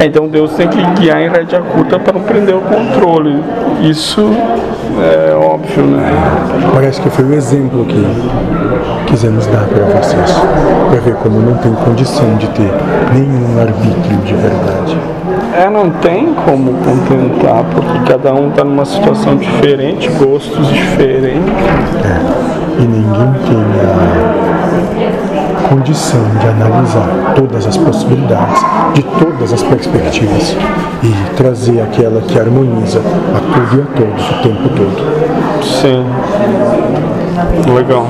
É, Então Deus tem que guiar em rédea curta para não prender o controle. Isso é óbvio, né? Parece que foi o exemplo que quisemos dar para vocês, para ver como não tem condição de ter nenhum arbítrio de verdade. É, não tem como contentar, porque cada um está numa situação diferente, gostos diferentes. E ninguém tem a condição de analisar todas as possibilidades, de todas as perspectivas e trazer aquela que harmoniza a tudo e a todos o tempo todo. Sim. Legal.